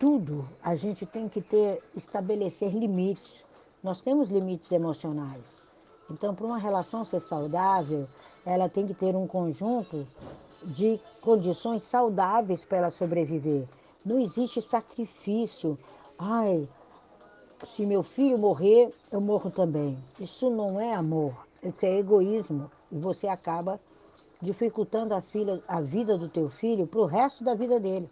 tudo a gente tem que ter, estabelecer limites. Nós temos limites emocionais. Então, para uma relação ser saudável, ela tem que ter um conjunto de condições saudáveis para ela sobreviver. Não existe sacrifício. Ai, se meu filho morrer, eu morro também. Isso não é amor, isso é egoísmo. E você acaba dificultando a, filha, a vida do teu filho para o resto da vida dele.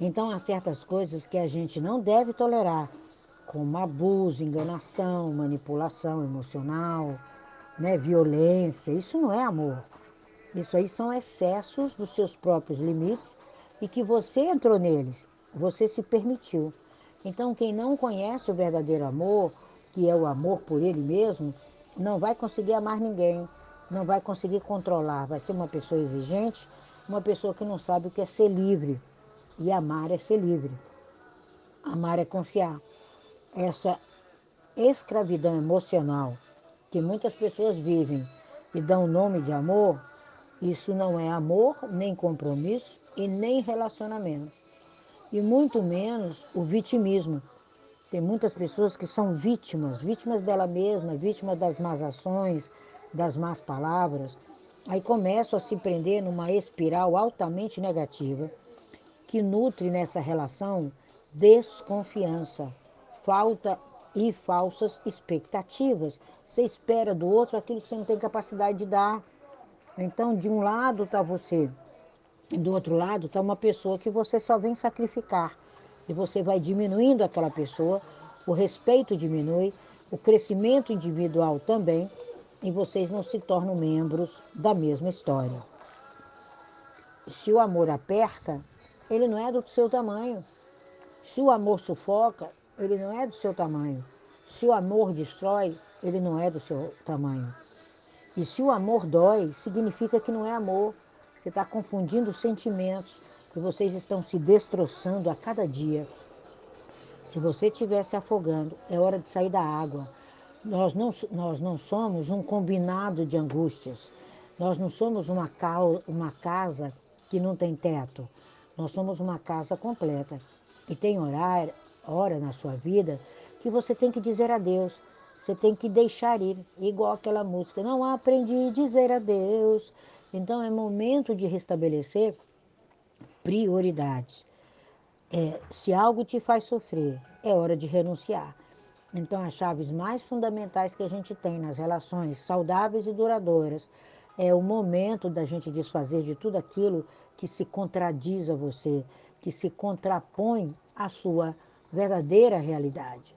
Então há certas coisas que a gente não deve tolerar, como abuso, enganação, manipulação emocional, né, violência. Isso não é amor. Isso aí são excessos dos seus próprios limites e que você entrou neles, você se permitiu. Então, quem não conhece o verdadeiro amor, que é o amor por ele mesmo, não vai conseguir amar ninguém, não vai conseguir controlar. Vai ser uma pessoa exigente, uma pessoa que não sabe o que é ser livre. E amar é ser livre. Amar é confiar. Essa escravidão emocional que muitas pessoas vivem e dão o nome de amor, isso não é amor, nem compromisso e nem relacionamento. E muito menos o vitimismo. Tem muitas pessoas que são vítimas, vítimas dela mesma, vítimas das más ações, das más palavras. Aí começam a se prender numa espiral altamente negativa que nutre nessa relação desconfiança, falta e falsas expectativas. Você espera do outro aquilo que você não tem capacidade de dar. Então, de um lado está você, e do outro lado está uma pessoa que você só vem sacrificar. E você vai diminuindo aquela pessoa, o respeito diminui, o crescimento individual também, e vocês não se tornam membros da mesma história. Se o amor aperta, ele não é do seu tamanho. Se o amor sufoca, ele não é do seu tamanho. Se o amor destrói, ele não é do seu tamanho. E se o amor dói, significa que não é amor. Você está confundindo sentimentos, que vocês estão se destroçando a cada dia. Se você estiver se afogando, é hora de sair da água. Nós não, nós não somos um combinado de angústias. Nós não somos uma, uma casa que não tem teto. Nós somos uma casa completa. E tem horário, hora na sua vida que você tem que dizer adeus. Você tem que deixar ir, igual aquela música. Não aprendi a dizer adeus. Então é momento de restabelecer prioridades. É, se algo te faz sofrer, é hora de renunciar. Então, as chaves mais fundamentais que a gente tem nas relações saudáveis e duradouras é o momento da gente desfazer de tudo aquilo que se contradiz a você, que se contrapõe à sua verdadeira realidade.